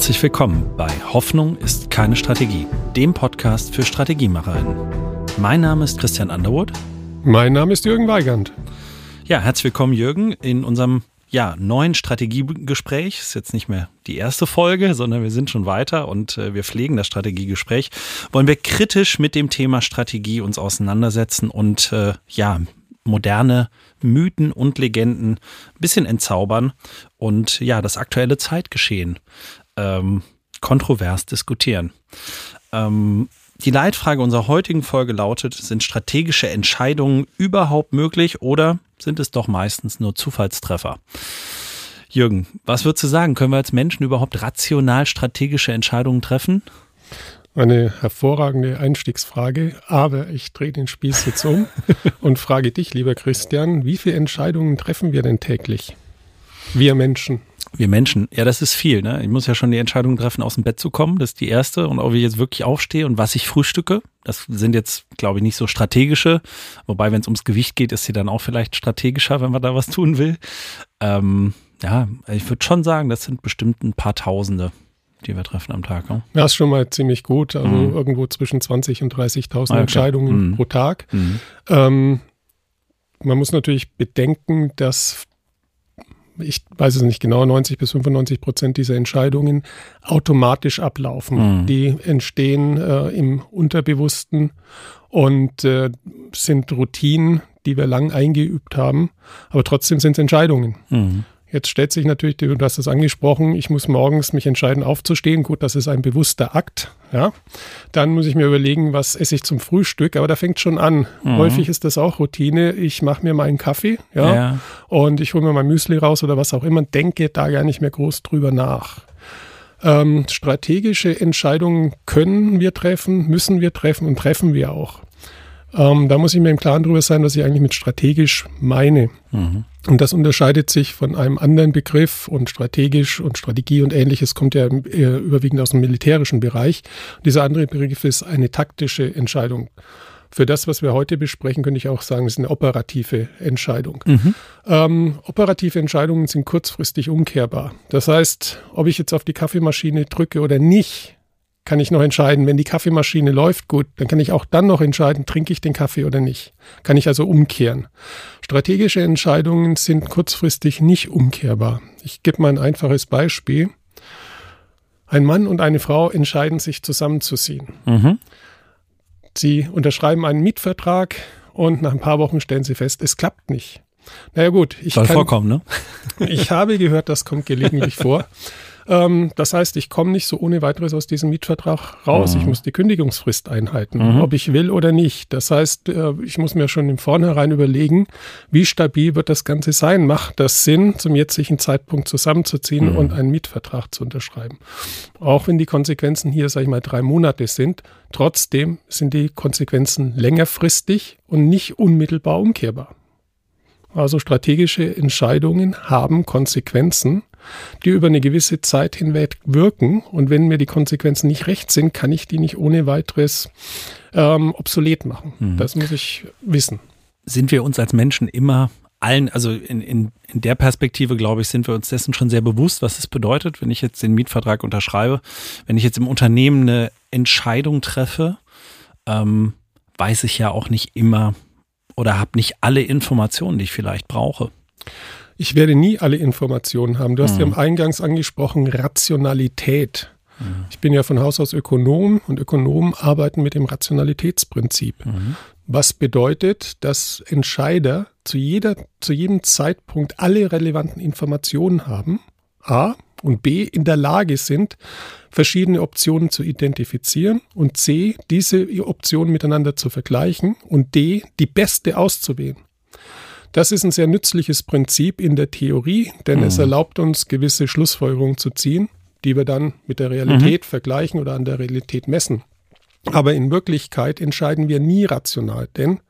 Herzlich willkommen bei Hoffnung ist keine Strategie, dem Podcast für Strategiemacherinnen. Mein Name ist Christian Underwood. Mein Name ist Jürgen Weigand. Ja, herzlich willkommen, Jürgen, in unserem ja, neuen Strategiegespräch. Ist jetzt nicht mehr die erste Folge, sondern wir sind schon weiter und äh, wir pflegen das Strategiegespräch. Wollen wir kritisch mit dem Thema Strategie uns auseinandersetzen und äh, ja, moderne Mythen und Legenden ein bisschen entzaubern und ja, das aktuelle Zeitgeschehen ähm, kontrovers diskutieren. Ähm, die Leitfrage unserer heutigen Folge lautet, sind strategische Entscheidungen überhaupt möglich oder sind es doch meistens nur Zufallstreffer? Jürgen, was würdest du sagen? Können wir als Menschen überhaupt rational strategische Entscheidungen treffen? Eine hervorragende Einstiegsfrage, aber ich drehe den Spieß jetzt um und frage dich, lieber Christian, wie viele Entscheidungen treffen wir denn täglich? Wir Menschen. Wir Menschen, ja, das ist viel. Ne? Ich muss ja schon die Entscheidung treffen, aus dem Bett zu kommen. Das ist die erste. Und ob ich jetzt wirklich aufstehe und was ich frühstücke. Das sind jetzt, glaube ich, nicht so strategische. Wobei, wenn es ums Gewicht geht, ist sie dann auch vielleicht strategischer, wenn man da was tun will. Ähm, ja, ich würde schon sagen, das sind bestimmt ein paar Tausende die wir treffen am Tag. Ne? Das ist schon mal ziemlich gut. Also mhm. irgendwo zwischen 20 und 30.000 okay. Entscheidungen mhm. pro Tag. Mhm. Ähm, man muss natürlich bedenken, dass ich weiß es nicht genau, 90 bis 95 Prozent dieser Entscheidungen automatisch ablaufen. Mhm. Die entstehen äh, im Unterbewussten und äh, sind Routinen, die wir lang eingeübt haben, aber trotzdem sind es Entscheidungen. Mhm. Jetzt stellt sich natürlich, du hast das angesprochen, ich muss morgens mich entscheiden, aufzustehen. Gut, das ist ein bewusster Akt. Ja. Dann muss ich mir überlegen, was esse ich zum Frühstück. Aber da fängt schon an. Mhm. Häufig ist das auch Routine. Ich mache mir mal einen Kaffee, ja, ja. und ich hole mir mein Müsli raus oder was auch immer und denke da gar nicht mehr groß drüber nach. Ähm, strategische Entscheidungen können wir treffen, müssen wir treffen und treffen wir auch. Ähm, da muss ich mir im Klaren darüber sein, was ich eigentlich mit strategisch meine. Mhm. Und das unterscheidet sich von einem anderen Begriff und strategisch und Strategie und ähnliches kommt ja überwiegend aus dem militärischen Bereich. dieser andere Begriff ist eine taktische Entscheidung. Für das, was wir heute besprechen, könnte ich auch sagen, es ist eine operative Entscheidung. Mhm. Ähm, operative Entscheidungen sind kurzfristig umkehrbar. Das heißt, ob ich jetzt auf die Kaffeemaschine drücke oder nicht, kann ich noch entscheiden, wenn die Kaffeemaschine läuft, gut, dann kann ich auch dann noch entscheiden, trinke ich den Kaffee oder nicht. Kann ich also umkehren. Strategische Entscheidungen sind kurzfristig nicht umkehrbar. Ich gebe mal ein einfaches Beispiel. Ein Mann und eine Frau entscheiden sich zusammenzuziehen. Mhm. Sie unterschreiben einen Mietvertrag und nach ein paar Wochen stellen sie fest, es klappt nicht. Naja gut, ich Soll kann, vorkommen, ne? ich habe gehört, das kommt gelegentlich vor. Ähm, das heißt, ich komme nicht so ohne weiteres aus diesem Mietvertrag raus. Mhm. Ich muss die Kündigungsfrist einhalten, mhm. ob ich will oder nicht. Das heißt, äh, ich muss mir schon im Vornherein überlegen, wie stabil wird das Ganze sein? Macht das Sinn, zum jetzigen Zeitpunkt zusammenzuziehen mhm. und einen Mietvertrag zu unterschreiben? Auch wenn die Konsequenzen hier, sage ich mal, drei Monate sind, trotzdem sind die Konsequenzen längerfristig und nicht unmittelbar umkehrbar. Also strategische Entscheidungen haben Konsequenzen die über eine gewisse Zeit hinweg wirken. Und wenn mir die Konsequenzen nicht recht sind, kann ich die nicht ohne weiteres ähm, obsolet machen. Mhm. Das muss ich wissen. Sind wir uns als Menschen immer allen, also in, in, in der Perspektive, glaube ich, sind wir uns dessen schon sehr bewusst, was es bedeutet, wenn ich jetzt den Mietvertrag unterschreibe. Wenn ich jetzt im Unternehmen eine Entscheidung treffe, ähm, weiß ich ja auch nicht immer oder habe nicht alle Informationen, die ich vielleicht brauche. Ich werde nie alle Informationen haben. Du hast mhm. ja im Eingangs angesprochen, Rationalität. Mhm. Ich bin ja von Haus aus Ökonom und Ökonomen arbeiten mit dem Rationalitätsprinzip. Mhm. Was bedeutet, dass Entscheider zu, jeder, zu jedem Zeitpunkt alle relevanten Informationen haben, A, und B, in der Lage sind, verschiedene Optionen zu identifizieren und C, diese Optionen miteinander zu vergleichen und D, die beste auszuwählen. Das ist ein sehr nützliches Prinzip in der Theorie, denn mhm. es erlaubt uns, gewisse Schlussfolgerungen zu ziehen, die wir dann mit der Realität mhm. vergleichen oder an der Realität messen. Aber in Wirklichkeit entscheiden wir nie rational, denn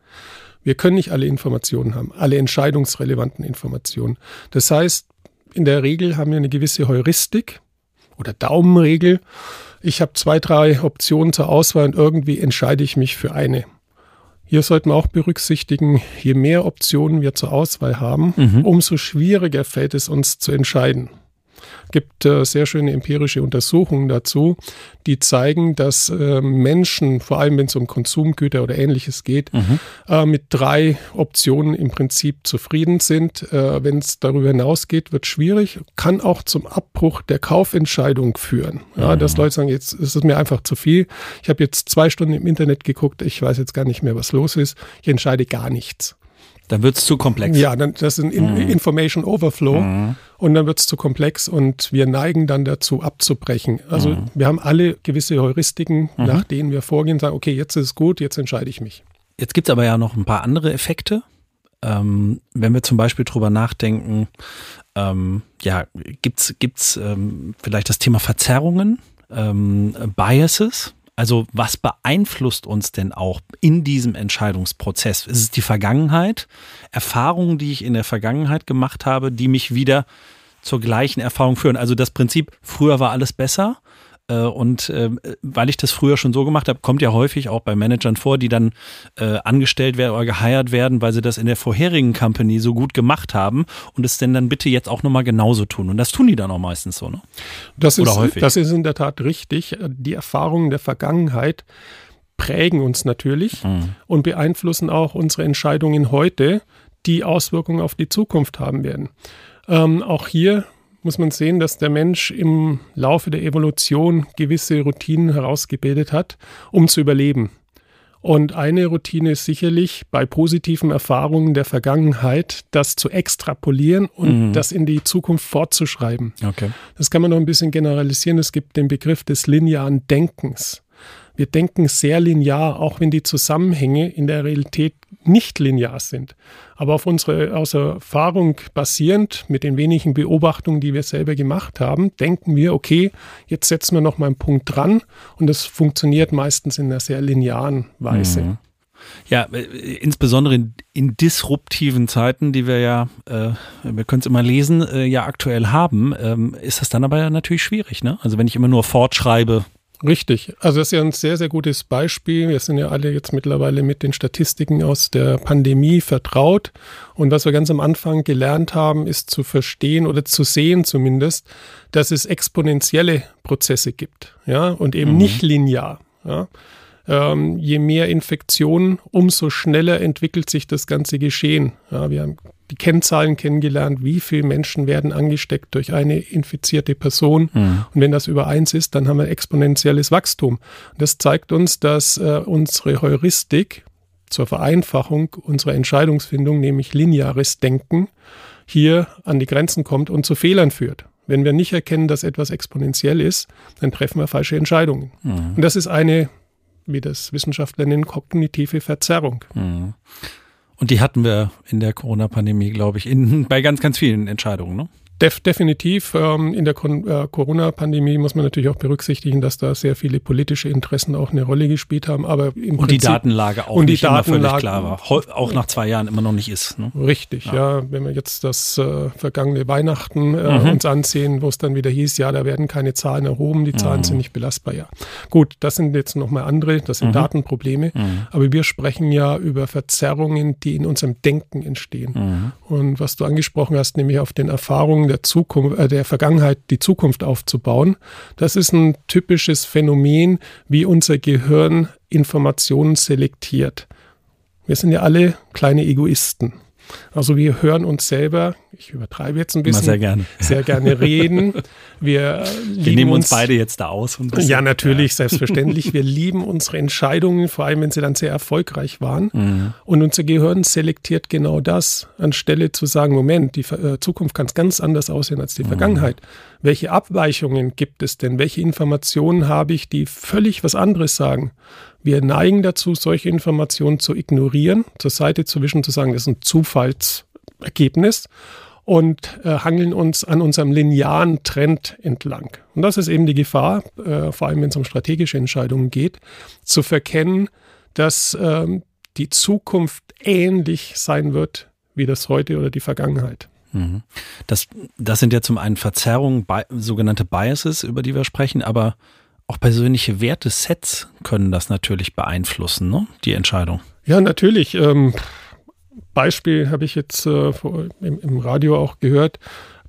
wir können nicht alle Informationen haben, alle entscheidungsrelevanten Informationen. Das heißt, in der Regel haben wir eine gewisse Heuristik oder Daumenregel. Ich habe zwei, drei Optionen zur Auswahl und irgendwie entscheide ich mich für eine. Hier sollten wir auch berücksichtigen, je mehr Optionen wir zur Auswahl haben, mhm. umso schwieriger fällt es uns zu entscheiden. Gibt äh, sehr schöne empirische Untersuchungen dazu, die zeigen, dass äh, Menschen, vor allem wenn es um Konsumgüter oder ähnliches geht, mhm. äh, mit drei Optionen im Prinzip zufrieden sind. Äh, wenn es darüber hinausgeht, wird schwierig, kann auch zum Abbruch der Kaufentscheidung führen. Ja, mhm. Dass Leute sagen, jetzt ist es mir einfach zu viel. Ich habe jetzt zwei Stunden im Internet geguckt, ich weiß jetzt gar nicht mehr, was los ist. Ich entscheide gar nichts. Dann wird es zu komplex. Ja, dann, das ist ein In mhm. Information Overflow mhm. und dann wird es zu komplex und wir neigen dann dazu abzubrechen. Also mhm. wir haben alle gewisse Heuristiken, mhm. nach denen wir vorgehen, sagen, okay, jetzt ist es gut, jetzt entscheide ich mich. Jetzt gibt es aber ja noch ein paar andere Effekte. Ähm, wenn wir zum Beispiel drüber nachdenken, ähm, ja, gibt's gibt's ähm, vielleicht das Thema Verzerrungen, ähm, Biases? Also was beeinflusst uns denn auch in diesem Entscheidungsprozess? Ist es die Vergangenheit, Erfahrungen, die ich in der Vergangenheit gemacht habe, die mich wieder zur gleichen Erfahrung führen? Also das Prinzip, früher war alles besser und ähm, weil ich das früher schon so gemacht habe, kommt ja häufig auch bei Managern vor, die dann äh, angestellt werden oder geheiert werden, weil sie das in der vorherigen Company so gut gemacht haben und es denn dann bitte jetzt auch nochmal genauso tun. Und das tun die dann auch meistens so, ne? Das oder ist, häufig. Das ist in der Tat richtig. Die Erfahrungen der Vergangenheit prägen uns natürlich mhm. und beeinflussen auch unsere Entscheidungen heute, die Auswirkungen auf die Zukunft haben werden. Ähm, auch hier muss man sehen, dass der Mensch im Laufe der Evolution gewisse Routinen herausgebildet hat, um zu überleben. Und eine Routine ist sicherlich bei positiven Erfahrungen der Vergangenheit, das zu extrapolieren und mhm. das in die Zukunft fortzuschreiben. Okay. Das kann man noch ein bisschen generalisieren. Es gibt den Begriff des linearen Denkens. Wir denken sehr linear, auch wenn die Zusammenhänge in der Realität nicht linear sind. Aber auf unsere aus Erfahrung basierend, mit den wenigen Beobachtungen, die wir selber gemacht haben, denken wir, okay, jetzt setzen wir noch mal einen Punkt dran und das funktioniert meistens in einer sehr linearen Weise. Mhm. Ja, äh, insbesondere in, in, disruptiven Zeiten, die wir ja, äh, wir können es immer lesen, äh, ja aktuell haben, ähm, ist das dann aber natürlich schwierig. Ne? Also wenn ich immer nur fortschreibe, Richtig. Also das ist ja ein sehr, sehr gutes Beispiel. Wir sind ja alle jetzt mittlerweile mit den Statistiken aus der Pandemie vertraut. Und was wir ganz am Anfang gelernt haben, ist zu verstehen oder zu sehen zumindest, dass es exponentielle Prozesse gibt. Ja, und eben mhm. nicht linear. Ja. Ähm, je mehr Infektionen, umso schneller entwickelt sich das ganze Geschehen. Ja, wir haben die Kennzahlen kennengelernt, wie viele Menschen werden angesteckt durch eine infizierte Person. Mhm. Und wenn das über eins ist, dann haben wir exponentielles Wachstum. Und das zeigt uns, dass äh, unsere Heuristik zur Vereinfachung unserer Entscheidungsfindung, nämlich lineares Denken, hier an die Grenzen kommt und zu Fehlern führt. Wenn wir nicht erkennen, dass etwas exponentiell ist, dann treffen wir falsche Entscheidungen. Mhm. Und das ist eine, wie das Wissenschaftler nennen, kognitive Verzerrung. Mhm. Und die hatten wir in der Corona-Pandemie, glaube ich, in, bei ganz, ganz vielen Entscheidungen. Ne? Def definitiv. Ähm, in der äh, Corona-Pandemie muss man natürlich auch berücksichtigen, dass da sehr viele politische Interessen auch eine Rolle gespielt haben. Aber im und Prinzip, die Datenlage auch und nicht immer völlig klar war. Auch nach zwei Jahren immer noch nicht ist. Ne? Richtig, ja. ja. Wenn wir jetzt das äh, vergangene Weihnachten äh, mhm. uns ansehen, wo es dann wieder hieß, ja, da werden keine Zahlen erhoben, die Zahlen mhm. sind nicht belastbar. Ja, gut, das sind jetzt nochmal andere, das sind mhm. Datenprobleme. Mhm. Aber wir sprechen ja über Verzerrungen, die in unserem Denken entstehen. Mhm. Und was du angesprochen hast, nämlich auf den Erfahrungen der Zukunft, äh, der Vergangenheit die Zukunft aufzubauen. Das ist ein typisches Phänomen, wie unser Gehirn Informationen selektiert. Wir sind ja alle kleine Egoisten. Also wir hören uns selber, ich übertreibe jetzt ein bisschen, sehr gerne, sehr gerne reden. Wir, wir nehmen uns, uns, beide jetzt da aus. ja, natürlich, ja. selbstverständlich. Wir lieben unsere Entscheidungen, vor allem wenn sie dann sehr erfolgreich waren. Mhm. Und unser Gehirn selektiert genau das, anstelle zu sagen, Moment, die äh, Zukunft kann ganz anders aussehen als die mhm. Vergangenheit. Welche Abweichungen gibt es denn? Welche Informationen habe ich, die völlig was anderes sagen? Wir neigen dazu, solche Informationen zu ignorieren, zur Seite zu wischen, zu sagen, das ist ein Zufallsergebnis und äh, hangeln uns an unserem linearen Trend entlang. Und das ist eben die Gefahr, äh, vor allem wenn es um strategische Entscheidungen geht, zu verkennen, dass ähm, die Zukunft ähnlich sein wird wie das heute oder die Vergangenheit. Mhm. Das, das sind ja zum einen Verzerrungen, sogenannte Biases, über die wir sprechen, aber auch persönliche Wertesets können das natürlich beeinflussen, ne? die Entscheidung. Ja, natürlich. Ähm, Beispiel habe ich jetzt äh, im, im, Radio auch gehört.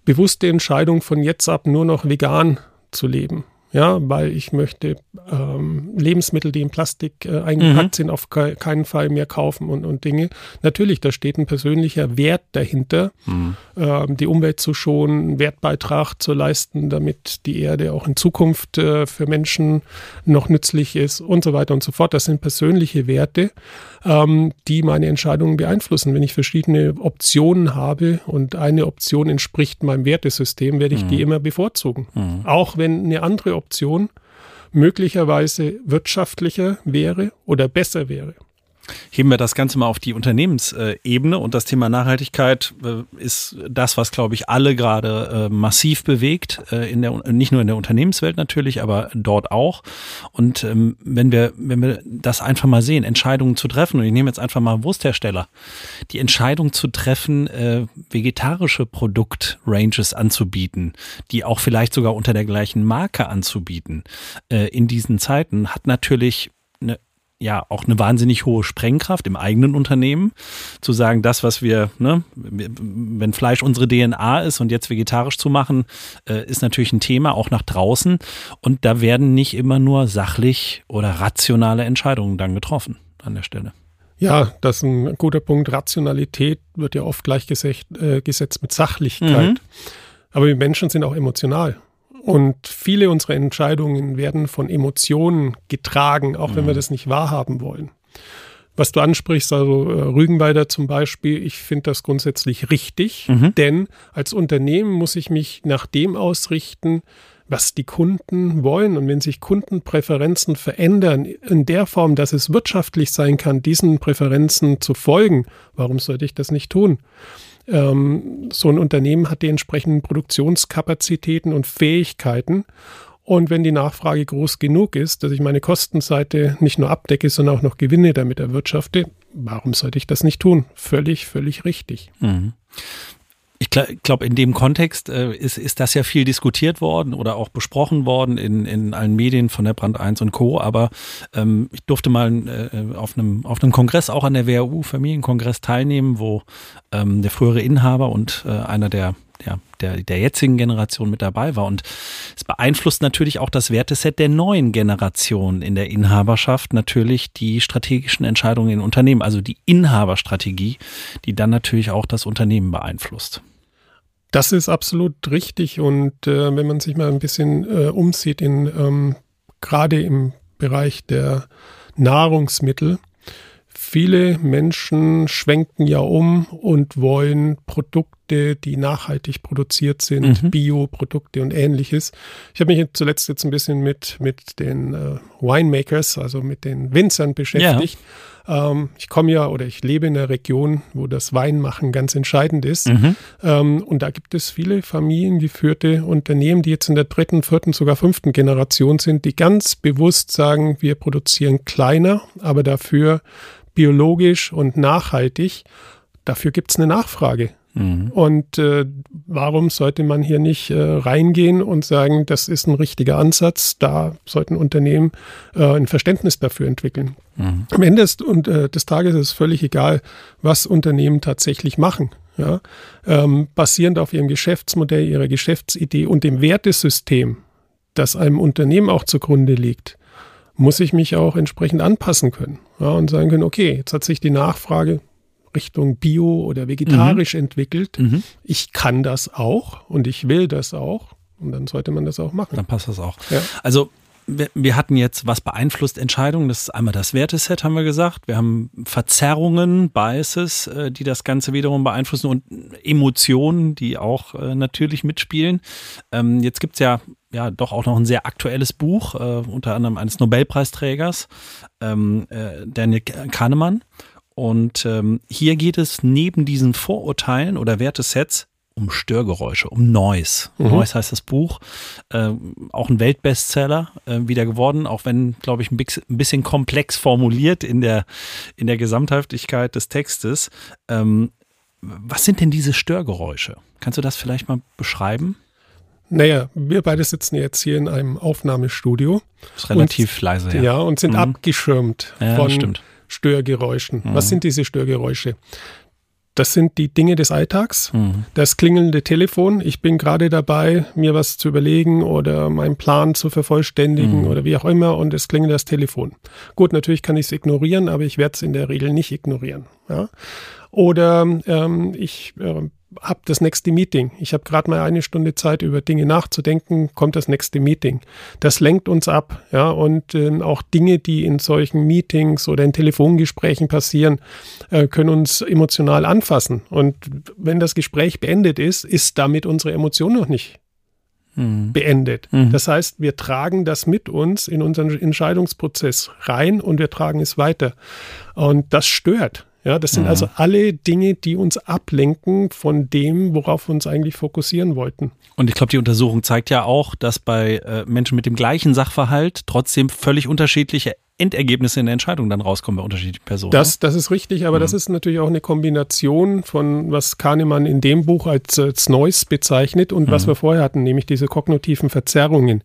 bewusste Entscheidung von jetzt ab nur noch vegan zu leben ja, weil ich möchte ähm, Lebensmittel, die in Plastik äh, eingepackt mhm. sind, auf ke keinen Fall mehr kaufen und, und Dinge. Natürlich, da steht ein persönlicher Wert dahinter, mhm. ähm, die Umwelt zu schonen, einen Wertbeitrag zu leisten, damit die Erde auch in Zukunft äh, für Menschen noch nützlich ist und so weiter und so fort. Das sind persönliche Werte, ähm, die meine Entscheidungen beeinflussen. Wenn ich verschiedene Optionen habe und eine Option entspricht meinem Wertesystem, werde ich mhm. die immer bevorzugen. Mhm. Auch wenn eine andere Option möglicherweise wirtschaftlicher wäre oder besser wäre. Heben wir das Ganze mal auf die Unternehmensebene und das Thema Nachhaltigkeit äh, ist das, was, glaube ich, alle gerade äh, massiv bewegt, äh, in der, nicht nur in der Unternehmenswelt natürlich, aber dort auch. Und ähm, wenn wir, wenn wir das einfach mal sehen, Entscheidungen zu treffen, und ich nehme jetzt einfach mal Wursthersteller, die Entscheidung zu treffen, vegetarische Produktranges anzubieten, die auch vielleicht sogar unter der gleichen Marke anzubieten, in diesen Zeiten, hat natürlich eine ja auch eine wahnsinnig hohe Sprengkraft im eigenen Unternehmen, zu sagen, das, was wir, ne, wenn Fleisch unsere DNA ist und jetzt vegetarisch zu machen, äh, ist natürlich ein Thema, auch nach draußen. Und da werden nicht immer nur sachlich oder rationale Entscheidungen dann getroffen an der Stelle. Ja, das ist ein guter Punkt. Rationalität wird ja oft gleichgesetzt äh, gesetzt mit Sachlichkeit. Mhm. Aber wir Menschen sind auch emotional. Und viele unserer Entscheidungen werden von Emotionen getragen, auch wenn wir mhm. das nicht wahrhaben wollen. Was du ansprichst, also äh, Rügenwalder zum Beispiel, ich finde das grundsätzlich richtig, mhm. denn als Unternehmen muss ich mich nach dem ausrichten, was die Kunden wollen. Und wenn sich Kundenpräferenzen verändern in der Form, dass es wirtschaftlich sein kann, diesen Präferenzen zu folgen, warum sollte ich das nicht tun? Ähm, so ein Unternehmen hat die entsprechenden Produktionskapazitäten und Fähigkeiten. Und wenn die Nachfrage groß genug ist, dass ich meine Kostenseite nicht nur abdecke, sondern auch noch Gewinne damit erwirtschafte, warum sollte ich das nicht tun? Völlig, völlig richtig. Mhm. Ich glaube, in dem Kontext äh, ist, ist das ja viel diskutiert worden oder auch besprochen worden in, in allen Medien von der Brand 1 und Co. Aber ähm, ich durfte mal äh, auf, einem, auf einem Kongress, auch an der WHU Familienkongress teilnehmen, wo ähm, der frühere Inhaber und äh, einer der ja, der, der jetzigen Generation mit dabei war. Und es beeinflusst natürlich auch das Werteset der neuen Generation in der Inhaberschaft natürlich die strategischen Entscheidungen in Unternehmen, also die Inhaberstrategie, die dann natürlich auch das Unternehmen beeinflusst. Das ist absolut richtig. Und äh, wenn man sich mal ein bisschen äh, umsieht, in ähm, gerade im Bereich der Nahrungsmittel, viele Menschen schwenken ja um und wollen Produkte, die nachhaltig produziert sind, mhm. Bioprodukte und ähnliches. Ich habe mich zuletzt jetzt ein bisschen mit, mit den äh, Winemakers, also mit den Winzern beschäftigt. Ja ähm, ich komme ja oder ich lebe in einer Region, wo das Weinmachen ganz entscheidend ist. Mhm. Ähm, und da gibt es viele familiengeführte Unternehmen, die jetzt in der dritten, vierten, sogar fünften Generation sind, die ganz bewusst sagen, wir produzieren kleiner, aber dafür biologisch und nachhaltig. Dafür gibt es eine Nachfrage. Mhm. Und äh, warum sollte man hier nicht äh, reingehen und sagen, das ist ein richtiger Ansatz, da sollten Unternehmen äh, ein Verständnis dafür entwickeln. Mhm. Am Ende ist, und, äh, des Tages ist es völlig egal, was Unternehmen tatsächlich machen. Ja? Ähm, basierend auf ihrem Geschäftsmodell, ihrer Geschäftsidee und dem Wertesystem, das einem Unternehmen auch zugrunde liegt, muss ich mich auch entsprechend anpassen können ja, und sagen können, okay, jetzt hat sich die Nachfrage Richtung Bio oder vegetarisch mhm. entwickelt. Mhm. Ich kann das auch und ich will das auch. Und dann sollte man das auch machen. Dann passt das auch. Ja. Also wir, hatten jetzt, was beeinflusst Entscheidungen? Das ist einmal das Werteset, haben wir gesagt. Wir haben Verzerrungen, Biases, äh, die das Ganze wiederum beeinflussen und Emotionen, die auch äh, natürlich mitspielen. Ähm, jetzt gibt's ja ja doch auch noch ein sehr aktuelles Buch, äh, unter anderem eines Nobelpreisträgers, ähm, Daniel Kahnemann. Und ähm, hier geht es neben diesen Vorurteilen oder Wertesets um Störgeräusche, um Noise. Mhm. Noise heißt das Buch. Äh, auch ein Weltbestseller äh, wieder geworden, auch wenn, glaube ich, ein bisschen komplex formuliert in der, in der Gesamthaftigkeit des Textes. Ähm, was sind denn diese Störgeräusche? Kannst du das vielleicht mal beschreiben? Naja, wir beide sitzen jetzt hier in einem Aufnahmestudio. Ist relativ und, leise, ja. Ja, und sind mhm. abgeschirmt ja, von stimmt. Störgeräuschen. Mhm. Was sind diese Störgeräusche? das sind die Dinge des Alltags. Mhm. Das klingelnde Telefon. Ich bin gerade dabei, mir was zu überlegen oder meinen Plan zu vervollständigen mhm. oder wie auch immer und es klingelt das Telefon. Gut, natürlich kann ich es ignorieren, aber ich werde es in der Regel nicht ignorieren. Ja? Oder ähm, ich äh, habe das nächste Meeting. Ich habe gerade mal eine Stunde Zeit, über Dinge nachzudenken, kommt das nächste Meeting. Das lenkt uns ab, ja, und äh, auch Dinge, die in solchen Meetings oder in Telefongesprächen passieren, äh, können uns emotional anfassen. Und wenn das Gespräch beendet ist, ist damit unsere Emotion noch nicht mhm. beendet. Mhm. Das heißt, wir tragen das mit uns in unseren Entscheidungsprozess rein und wir tragen es weiter. Und das stört. Ja, das sind mhm. also alle Dinge, die uns ablenken von dem, worauf wir uns eigentlich fokussieren wollten. Und ich glaube, die Untersuchung zeigt ja auch, dass bei äh, Menschen mit dem gleichen Sachverhalt trotzdem völlig unterschiedliche Endergebnisse in der Entscheidung dann rauskommen bei unterschiedlichen Personen. Das, das ist richtig, aber mhm. das ist natürlich auch eine Kombination von, was Kahnemann in dem Buch als, als Neues bezeichnet und mhm. was wir vorher hatten, nämlich diese kognitiven Verzerrungen.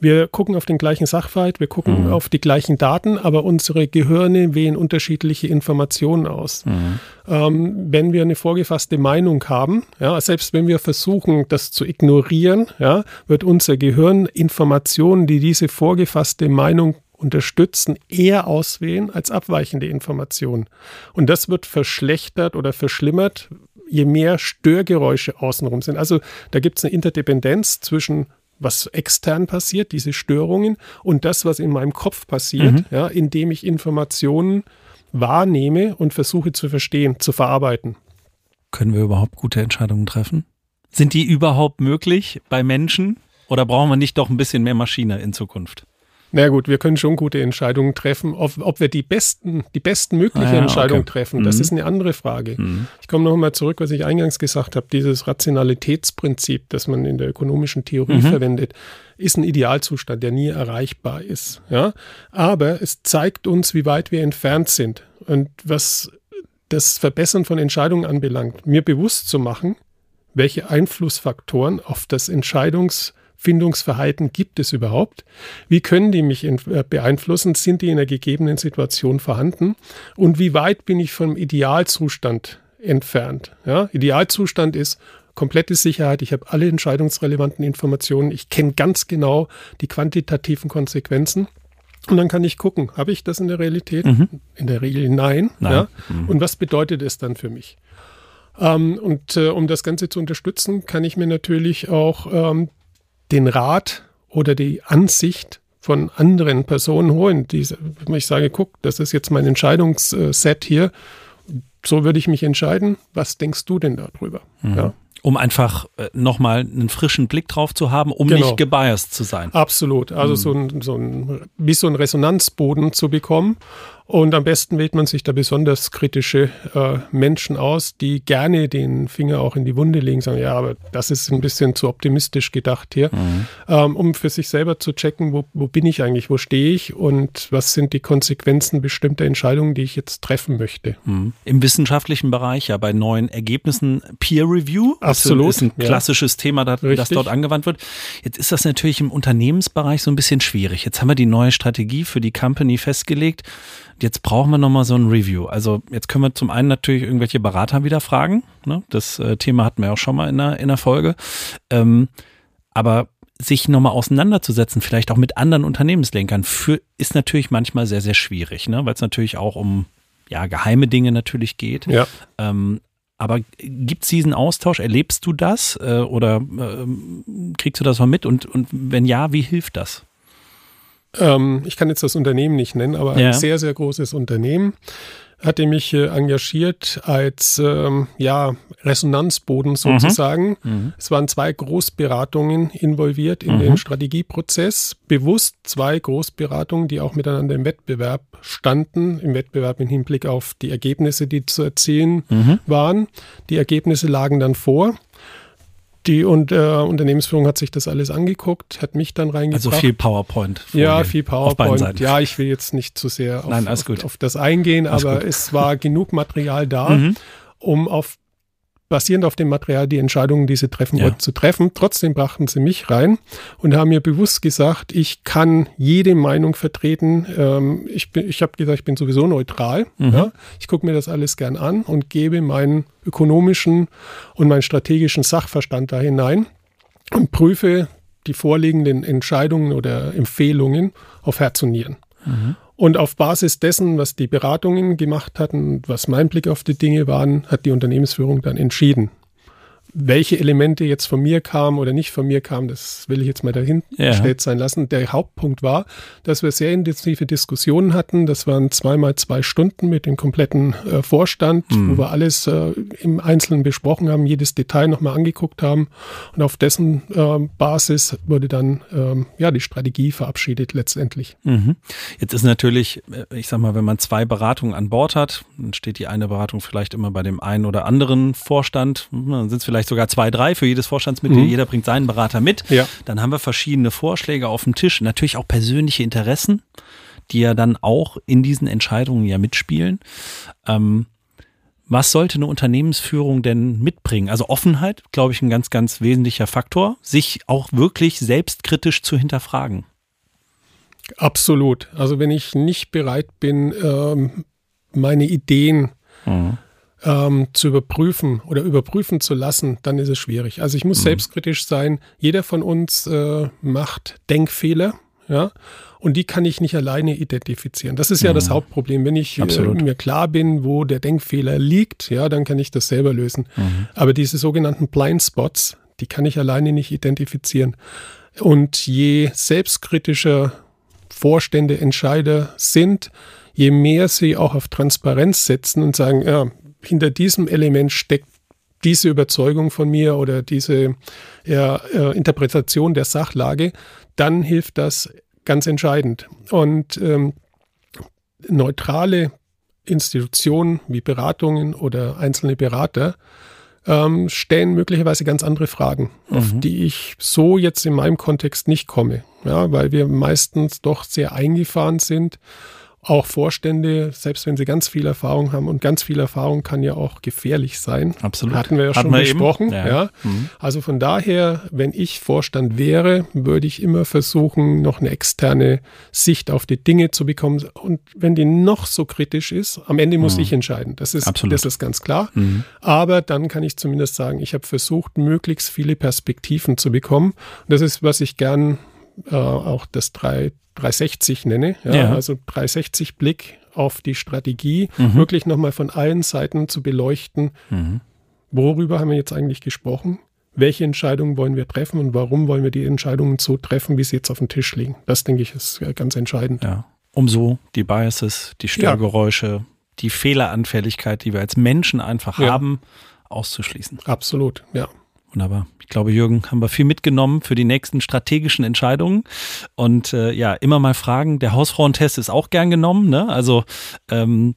Wir gucken auf den gleichen Sachverhalt, wir gucken mhm. auf die gleichen Daten, aber unsere Gehirne wählen unterschiedliche Informationen aus. Mhm. Ähm, wenn wir eine vorgefasste Meinung haben, ja, selbst wenn wir versuchen, das zu ignorieren, ja, wird unser Gehirn Informationen, die diese vorgefasste Meinung unterstützen, eher auswählen als abweichende Informationen. Und das wird verschlechtert oder verschlimmert, je mehr Störgeräusche außenrum sind. Also da gibt es eine Interdependenz zwischen was extern passiert, diese Störungen, und das, was in meinem Kopf passiert, mhm. ja, indem ich Informationen wahrnehme und versuche zu verstehen, zu verarbeiten. Können wir überhaupt gute Entscheidungen treffen? Sind die überhaupt möglich bei Menschen? Oder brauchen wir nicht doch ein bisschen mehr Maschine in Zukunft? Na gut, wir können schon gute Entscheidungen treffen. Ob, ob wir die besten, die besten mögliche ah, ja, Entscheidung okay. treffen, das mhm. ist eine andere Frage. Mhm. Ich komme noch mal zurück, was ich eingangs gesagt habe. Dieses Rationalitätsprinzip, das man in der ökonomischen Theorie mhm. verwendet, ist ein Idealzustand, der nie erreichbar ist. Ja? Aber es zeigt uns, wie weit wir entfernt sind. Und was das Verbessern von Entscheidungen anbelangt, mir bewusst zu machen, welche Einflussfaktoren auf das Entscheidungs- Findungsverhalten gibt es überhaupt? Wie können die mich äh, beeinflussen? Sind die in einer gegebenen Situation vorhanden? Und wie weit bin ich vom Idealzustand entfernt? Ja, Idealzustand ist komplette Sicherheit. Ich habe alle entscheidungsrelevanten Informationen. Ich kenne ganz genau die quantitativen Konsequenzen. Und dann kann ich gucken, habe ich das in der Realität? Mhm. In der Regel nein. nein. Ja? Mhm. Und was bedeutet es dann für mich? Ähm, und äh, um das Ganze zu unterstützen, kann ich mir natürlich auch ähm, den Rat oder die Ansicht von anderen Personen holen, die ich sage, guck, das ist jetzt mein Entscheidungsset hier, so würde ich mich entscheiden. Was denkst du denn darüber? Mhm. Ja? Um einfach äh, nochmal einen frischen Blick drauf zu haben, um genau. nicht gebiased zu sein. Absolut. Also mhm. so, ein, so ein, wie so ein Resonanzboden zu bekommen und am besten wählt man sich da besonders kritische äh, Menschen aus, die gerne den Finger auch in die Wunde legen, sagen, ja, aber das ist ein bisschen zu optimistisch gedacht hier, mhm. ähm, um für sich selber zu checken, wo, wo bin ich eigentlich, wo stehe ich und was sind die Konsequenzen bestimmter Entscheidungen, die ich jetzt treffen möchte. Mhm. Im wissenschaftlichen Bereich, ja, bei neuen Ergebnissen Peer Review. Absolut. Das ist ein klassisches ja. Thema, das, das dort angewandt wird. Jetzt ist das natürlich im Unternehmensbereich so ein bisschen schwierig. Jetzt haben wir die neue Strategie für die Company festgelegt jetzt brauchen wir nochmal so ein Review. Also jetzt können wir zum einen natürlich irgendwelche Berater wieder fragen. Ne? Das äh, Thema hatten wir auch schon mal in der, in der Folge. Ähm, aber sich nochmal auseinanderzusetzen, vielleicht auch mit anderen Unternehmenslenkern, für, ist natürlich manchmal sehr, sehr schwierig, ne? weil es natürlich auch um ja, geheime Dinge natürlich geht. Ja. Ähm, aber gibt es diesen Austausch? Erlebst du das äh, oder äh, kriegst du das mal mit? Und, und wenn ja, wie hilft das? Ähm, ich kann jetzt das Unternehmen nicht nennen, aber ja. ein sehr, sehr großes Unternehmen hatte mich äh, engagiert als ähm, ja, Resonanzboden sozusagen. Mhm. Mhm. Es waren zwei Großberatungen involviert in mhm. den Strategieprozess. Bewusst zwei Großberatungen, die auch miteinander im Wettbewerb standen, im Wettbewerb im Hinblick auf die Ergebnisse, die zu erzielen mhm. waren. Die Ergebnisse lagen dann vor. Die und, äh, Unternehmensführung hat sich das alles angeguckt, hat mich dann reingebracht. Also viel PowerPoint. Ja, viel PowerPoint. Ja, ich will jetzt nicht zu sehr auf, Nein, auf, auf das eingehen, alles aber gut. es war genug Material da, mhm. um auf basierend auf dem Material die Entscheidungen, die sie treffen ja. wollten, zu treffen. Trotzdem brachten sie mich rein und haben mir bewusst gesagt, ich kann jede Meinung vertreten. Ähm, ich ich habe gesagt, ich bin sowieso neutral. Mhm. Ja? Ich gucke mir das alles gern an und gebe meinen ökonomischen und meinen strategischen Sachverstand da hinein und prüfe die vorliegenden Entscheidungen oder Empfehlungen auf Herz und Nieren. Mhm. Und auf Basis dessen, was die Beratungen gemacht hatten, was mein Blick auf die Dinge waren, hat die Unternehmensführung dann entschieden. Welche Elemente jetzt von mir kamen oder nicht von mir kamen, das will ich jetzt mal dahingestellt ja. sein lassen. Der Hauptpunkt war, dass wir sehr intensive Diskussionen hatten. Das waren zweimal zwei Stunden mit dem kompletten äh, Vorstand, mhm. wo wir alles äh, im Einzelnen besprochen haben, jedes Detail nochmal angeguckt haben. Und auf dessen äh, Basis wurde dann ähm, ja die Strategie verabschiedet letztendlich. Mhm. Jetzt ist natürlich, äh, ich sag mal, wenn man zwei Beratungen an Bord hat, dann steht die eine Beratung vielleicht immer bei dem einen oder anderen Vorstand. Dann sind es vielleicht vielleicht sogar zwei, drei für jedes Vorstandsmitglied. Mhm. Jeder bringt seinen Berater mit. Ja. Dann haben wir verschiedene Vorschläge auf dem Tisch. Natürlich auch persönliche Interessen, die ja dann auch in diesen Entscheidungen ja mitspielen. Ähm, was sollte eine Unternehmensführung denn mitbringen? Also Offenheit, glaube ich, ein ganz, ganz wesentlicher Faktor, sich auch wirklich selbstkritisch zu hinterfragen. Absolut. Also wenn ich nicht bereit bin, ähm, meine Ideen mhm ähm, zu überprüfen oder überprüfen zu lassen, dann ist es schwierig. Also ich muss mhm. selbstkritisch sein. Jeder von uns äh, macht Denkfehler, ja. Und die kann ich nicht alleine identifizieren. Das ist ja mhm. das Hauptproblem. Wenn ich äh, mir klar bin, wo der Denkfehler liegt, ja, dann kann ich das selber lösen. Mhm. Aber diese sogenannten Blind Spots, die kann ich alleine nicht identifizieren. Und je selbstkritischer Vorstände, Entscheider sind, je mehr sie auch auf Transparenz setzen und sagen, ja, hinter diesem Element steckt diese Überzeugung von mir oder diese ja, äh, Interpretation der Sachlage, dann hilft das ganz entscheidend. Und ähm, neutrale Institutionen wie Beratungen oder einzelne Berater ähm, stellen möglicherweise ganz andere Fragen, mhm. auf die ich so jetzt in meinem Kontext nicht komme, ja, weil wir meistens doch sehr eingefahren sind auch Vorstände, selbst wenn sie ganz viel Erfahrung haben und ganz viel Erfahrung kann ja auch gefährlich sein. Absolut. Hatten wir ja Hatten schon besprochen. Ja. ja. Mhm. Also von daher, wenn ich Vorstand wäre, würde ich immer versuchen, noch eine externe Sicht auf die Dinge zu bekommen. Und wenn die noch so kritisch ist, am Ende muss mhm. ich entscheiden. Das ist, Absolut. das ist ganz klar. Mhm. Aber dann kann ich zumindest sagen, ich habe versucht, möglichst viele Perspektiven zu bekommen. Und das ist, was ich gern äh, auch das 3, 360 nenne. Ja, ja. Also 360 Blick auf die Strategie, mhm. wirklich nochmal von allen Seiten zu beleuchten. Mhm. Worüber haben wir jetzt eigentlich gesprochen? Welche Entscheidungen wollen wir treffen und warum wollen wir die Entscheidungen so treffen, wie sie jetzt auf dem Tisch liegen? Das, denke ich, ist ganz entscheidend. Ja. Um so die Biases, die Störgeräusche, ja. die Fehleranfälligkeit, die wir als Menschen einfach ja. haben, auszuschließen. Absolut, ja. Wunderbar. Ich glaube, Jürgen, haben wir viel mitgenommen für die nächsten strategischen Entscheidungen. Und äh, ja, immer mal fragen. Der Hausfrauentest ist auch gern genommen. Ne? Also ähm,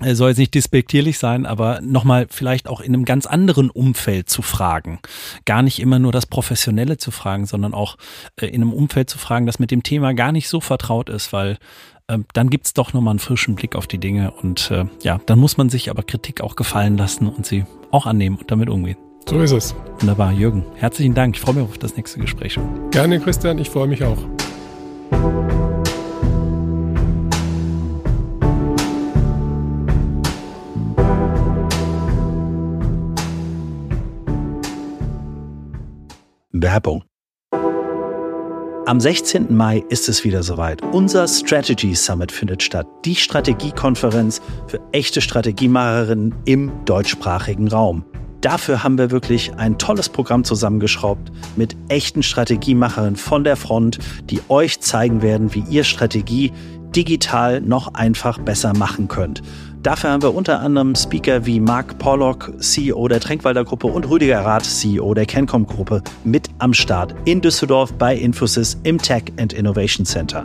soll jetzt nicht despektierlich sein, aber nochmal vielleicht auch in einem ganz anderen Umfeld zu fragen. Gar nicht immer nur das Professionelle zu fragen, sondern auch äh, in einem Umfeld zu fragen, das mit dem Thema gar nicht so vertraut ist, weil äh, dann gibt's doch nochmal einen frischen Blick auf die Dinge. Und äh, ja, dann muss man sich aber Kritik auch gefallen lassen und sie auch annehmen und damit umgehen. So ist es. Wunderbar, Jürgen. Herzlichen Dank. Ich freue mich auf das nächste Gespräch. Gerne, Christian. Ich freue mich auch. Werbung. Am 16. Mai ist es wieder soweit. Unser Strategy Summit findet statt. Die Strategiekonferenz für echte Strategiemacherinnen im deutschsprachigen Raum. Dafür haben wir wirklich ein tolles Programm zusammengeschraubt mit echten Strategiemacherinnen von der Front, die euch zeigen werden, wie ihr Strategie digital noch einfach besser machen könnt. Dafür haben wir unter anderem Speaker wie Mark Pollock, CEO der Tränkwalder Gruppe und Rüdiger Rath, CEO der Kencom Gruppe, mit am Start in Düsseldorf bei Infosys im Tech and Innovation Center.